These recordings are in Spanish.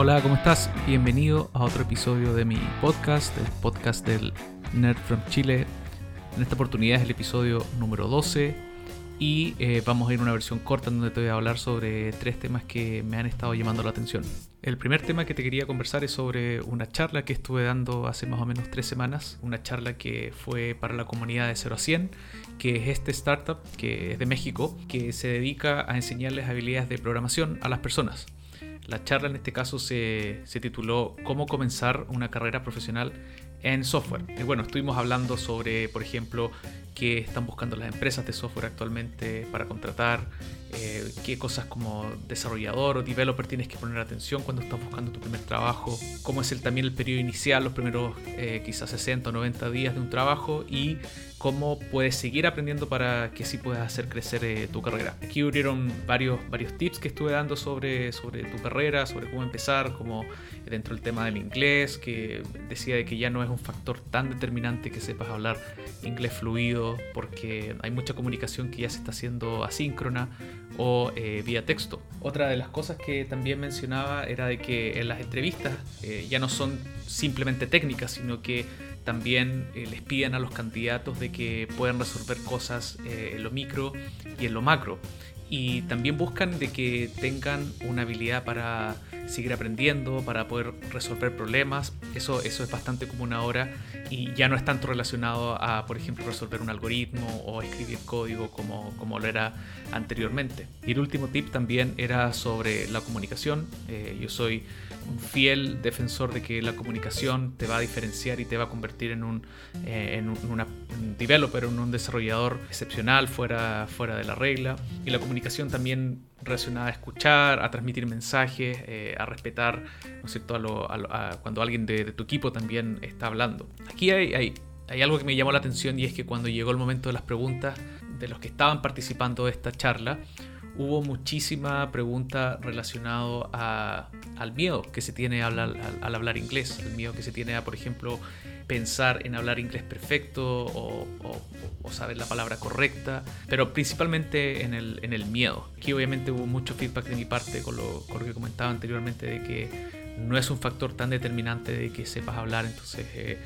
Hola, ¿cómo estás? Bienvenido a otro episodio de mi podcast, el podcast del Nerd from Chile. En esta oportunidad es el episodio número 12 y eh, vamos a ir a una versión corta en donde te voy a hablar sobre tres temas que me han estado llamando la atención. El primer tema que te quería conversar es sobre una charla que estuve dando hace más o menos tres semanas, una charla que fue para la comunidad de 0 a 100, que es este startup que es de México, que se dedica a enseñarles habilidades de programación a las personas. La charla en este caso se, tituló Cómo comenzar una carrera profesional en software. Y bueno, estuvimos hablando sobre, por ejemplo, qué están buscando las empresas de software actualmente para contratar, eh, qué cosas como desarrollador o developer tienes que poner atención cuando estás buscando tu primer trabajo, cómo es el, también el periodo inicial, los primeros eh, quizás 60 o 90 días de un trabajo y cómo puedes seguir aprendiendo para que sí puedas hacer crecer eh, tu carrera. Aquí hubo varios, varios tips que estuve dando sobre, sobre tu carrera, sobre cómo empezar, como dentro del tema del inglés, que decía de que ya no es un factor tan determinante que sepas hablar inglés fluido, porque hay mucha comunicación que ya se está haciendo asíncrona o eh, vía texto. Otra de las cosas que también mencionaba era de que en las entrevistas eh, ya no son simplemente técnicas, sino que también eh, les piden a los candidatos de que puedan resolver cosas en lo micro y en lo macro. Y también buscan de que tengan una habilidad para seguir aprendiendo, para poder resolver problemas. Eso, eso es bastante común ahora y ya no es tanto relacionado a, por ejemplo, resolver un algoritmo o escribir código como, como lo era anteriormente. Y el último tip también era sobre la comunicación. Eh, yo soy un fiel defensor de que la comunicación te va a diferenciar y te va a convertir en un, eh, en un, developer, en un desarrollador excepcional fuera, fuera de la regla. Y la comunicación también relacionada a escuchar, a transmitir mensajes, eh, a respetar, ¿no es cierto?, a cuando alguien de, tu equipo también está hablando. Aquí hay, hay, hay, algo que me llamó la atención y es que cuando llegó el momento de las preguntas de los que estaban participando de esta charla, hubo muchísima pregunta relacionado al miedo que se tiene al, al, hablar inglés, el miedo que se tiene a, por ejemplo, pensar en hablar inglés perfecto o, saber la palabra correcta, pero principalmente en el, en el miedo. Aquí obviamente hubo mucho feedback de mi parte con lo, con lo que comentaba anteriormente de que no es un factor tan determinante de que sepas hablar, entonces eh,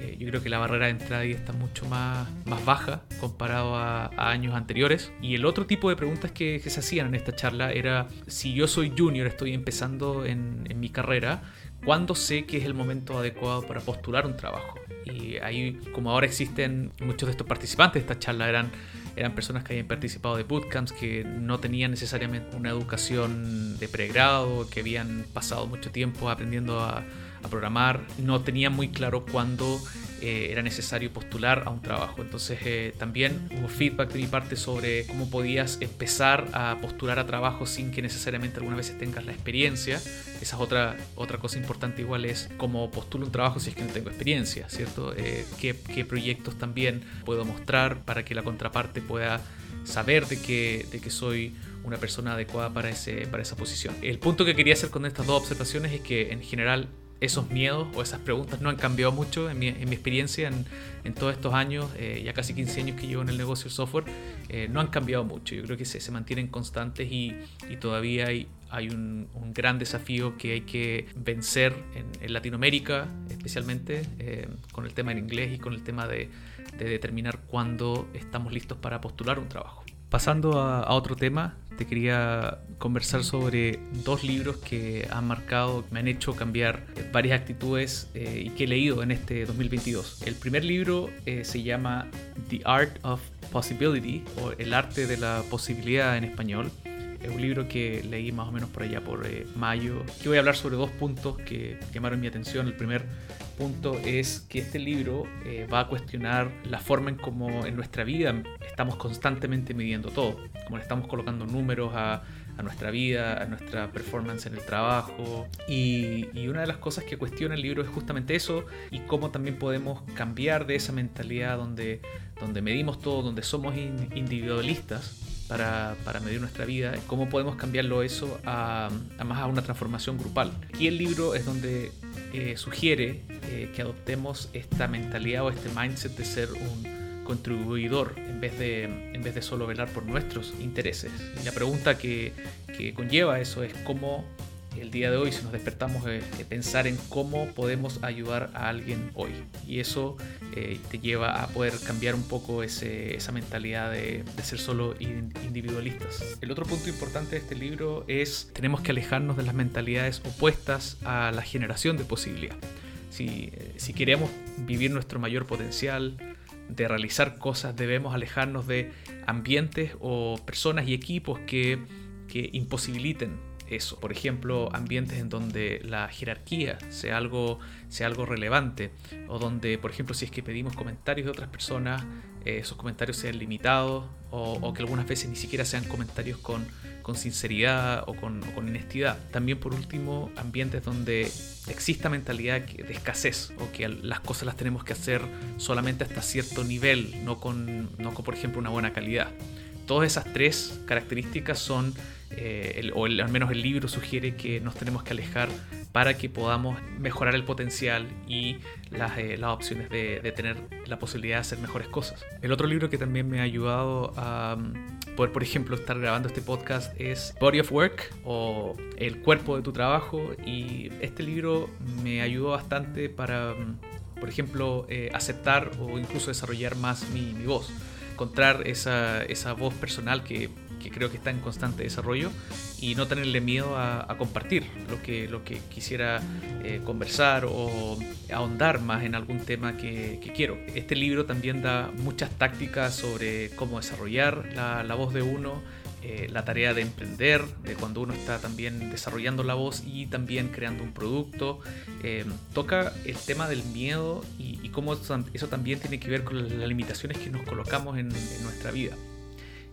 eh, yo creo que la barrera de entrada ahí está mucho más, más baja comparado a, años anteriores. Y el otro tipo de preguntas que, se hacían en esta charla era si yo soy junior, estoy empezando en, en mi carrera, ¿cuándo sé que es el momento adecuado para postular un trabajo? Y ahí, como ahora existen muchos de estos participantes de esta charla, eran eran personas que habían participado de bootcamps, que no tenían necesariamente una educación de pregrado, que habían pasado mucho tiempo aprendiendo a, a programar, no tenían muy claro cuándo eh, era necesario postular a un trabajo. Entonces eh, también hubo feedback de mi parte sobre cómo podías empezar a postular a trabajo sin que necesariamente algunas veces tengas la experiencia. Esa es otra, otra cosa importante igual es cómo postulo un trabajo si es que no tengo experiencia, ¿cierto? Eh, ¿qué, ¿qué, proyectos también puedo mostrar para que la contraparte pueda saber de que, de que soy una persona adecuada para, ese, para esa posición. El punto que quería hacer con estas dos observaciones es que en general esos miedos o esas preguntas no han cambiado mucho en mi, en mi experiencia en, en, todos estos años, eh, ya casi 15 años que llevo en el negocio del software, eh, no han cambiado mucho. Yo creo que se, se mantienen constantes y, todavía hay, un, gran desafío que hay que vencer en, en Latinoamérica, especialmente eh, con el tema del inglés y con el tema de, de determinar cuándo estamos listos para postular un trabajo. Pasando a, otro tema, te quería conversar sobre dos libros que han marcado, me han hecho cambiar varias actitudes eh, y que he leído en este 2022. El primer libro eh, se llama The Art of Possibility o El arte de la posibilidad en español. Es un libro que leí más o menos por allá por eh, mayo. Aquí voy a hablar sobre dos puntos que llamaron mi atención. El primer punto es que este libro eh, va a cuestionar la forma en cómo en nuestra vida estamos constantemente midiendo todo, como le estamos colocando números a, nuestra vida, a nuestra performance en el trabajo. Y, y, una de las cosas que cuestiona el libro es justamente eso y cómo también podemos cambiar de esa mentalidad donde, donde medimos todo, donde somos individualistas para, para, medir nuestra vida, cómo podemos cambiarlo eso a, a, más a una transformación grupal. Aquí el libro es donde eh, sugiere eh, que adoptemos esta mentalidad o este mindset de ser un contribuidor en vez de, en vez de solo velar por nuestros intereses. Y la pregunta que, que conlleva eso es cómo el día de hoy, si nos despertamos, eh, pensar en cómo podemos ayudar a alguien hoy. Y eso te lleva a poder cambiar un poco esa mentalidad de, de ser solo individualistas. El otro punto importante de este libro es tenemos que alejarnos de las mentalidades opuestas a la generación de posibilidad. Si, si queremos vivir nuestro mayor potencial, de realizar cosas, debemos alejarnos de ambientes o personas y equipos que, imposibiliten eso. Por ejemplo, ambientes en donde la jerarquía sea algo, sea algo relevante o donde, por ejemplo, si es que pedimos comentarios de otras personas, eh, esos comentarios sean limitados o, que algunas veces ni siquiera sean comentarios con, con sinceridad o con, honestidad. También por último, ambientes donde exista mentalidad de escasez o que las cosas las tenemos que hacer solamente hasta cierto nivel, no con, no con por ejemplo una buena calidad. Todas esas tres características son, eh, o al menos el libro sugiere que nos tenemos que alejar para que podamos mejorar el potencial y las, eh, las opciones de, tener la posibilidad de hacer mejores cosas. El otro libro que también me ha ayudado a mm, poder, por ejemplo, estar grabando este podcast es Body of Work o El cuerpo de tu trabajo y este libro me ayudó bastante para, mm, por ejemplo, eh, aceptar o incluso desarrollar más mi, mi voz encontrar esa, esa voz personal que que creo que está en constante desarrollo y no tenerle miedo a, compartir lo que, lo que quisiera eh, conversar o ahondar más en algún tema que, quiero. Este libro también da muchas tácticas sobre cómo desarrollar la, la voz de uno, eh, la tarea de emprender, de cuando uno está también desarrollando la voz y también creando un producto. Eh, toca el tema del miedo y, cómo eso también tiene que ver con las limitaciones que nos colocamos en nuestra vida.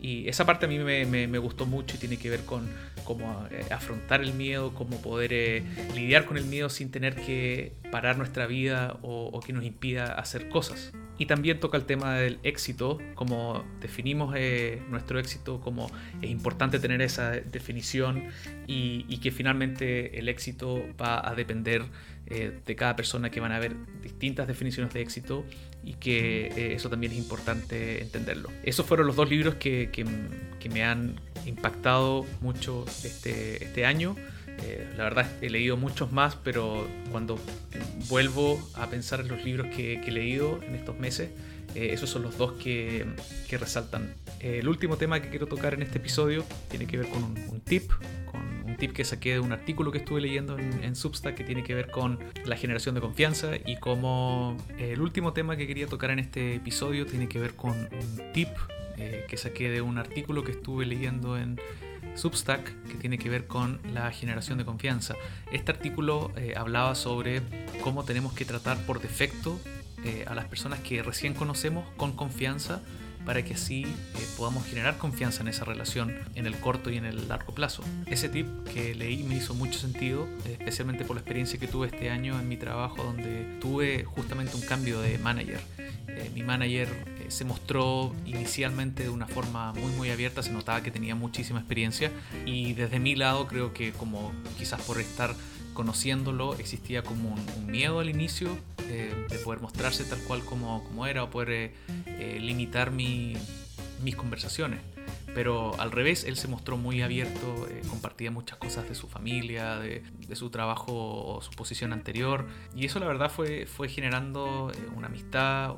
Y esa parte a mí me, gustó mucho y tiene que ver con cómo eh, afrontar el miedo, cómo poder eh, lidiar con el miedo sin tener que parar nuestra vida o, que nos impida hacer cosas. Y también toca el tema del éxito, como definimos eh, nuestro éxito, como es importante tener esa definición y que finalmente el éxito va a depender eh, de cada persona, que van a haber distintas definiciones de éxito y que eh, eso también es importante entenderlo. Esos fueron los dos libros que, que, me han impactado mucho este, este año. Eh, la verdad he leído muchos más, pero cuando vuelvo a pensar en los libros que, he leído en estos meses, esos son los dos que, que resaltan. el último tema que quiero tocar en este episodio tiene que ver con un, tip, tip que saqué de un artículo que estuve leyendo en, Substack que tiene que ver con la generación de confianza y como eh, el último tema que quería tocar en este episodio tiene que ver con un tip eh, que saqué de un artículo que estuve leyendo en Substack que tiene que ver con la generación de confianza. Este artículo eh, hablaba sobre cómo tenemos que tratar por defecto a las personas que recién conocemos con confianza para que así eh, podamos generar confianza en esa relación en el corto y en el largo plazo. Ese tip que leí me hizo mucho sentido, especialmente por la experiencia que tuve este año en mi trabajo donde tuve justamente un cambio de manager. Eh, mi manager eh, se mostró inicialmente de una forma muy muy abierta, se notaba que tenía muchísima experiencia y desde mi lado creo que como quizás por estar conociéndolo existía como un, miedo al inicio eh, de poder mostrarse tal cual como, como era o poder eh, eh, limitar mis conversaciones. Pero al revés, él se mostró muy abierto, compartía muchas cosas de su familia, de, su trabajo o su posición anterior. Y eso la verdad fue, fue generando una amistad,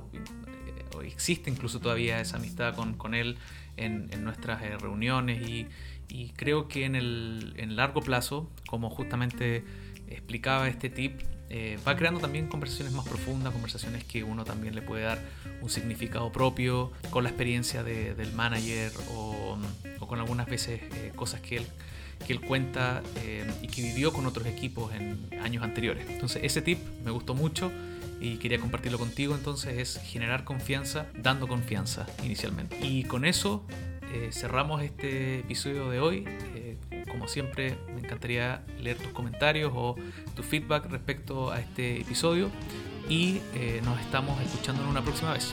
existe incluso todavía esa amistad con, con él en, en nuestras reuniones. Y, y, creo que en el en largo plazo, como justamente explicaba este tip, eh, va creando también conversaciones más profundas, conversaciones que uno también le puede dar un significado propio con la experiencia del manager o, con algunas veces eh, cosas que él, que él cuenta eh, y que vivió con otros equipos en años anteriores. Entonces ese tip me gustó mucho y quería compartirlo contigo, entonces es generar confianza dando confianza inicialmente. Y con eso cerramos este episodio de hoy como siempre, me encantaría leer tus comentarios o tu feedback respecto a este episodio y eh, nos estamos escuchando en una próxima vez.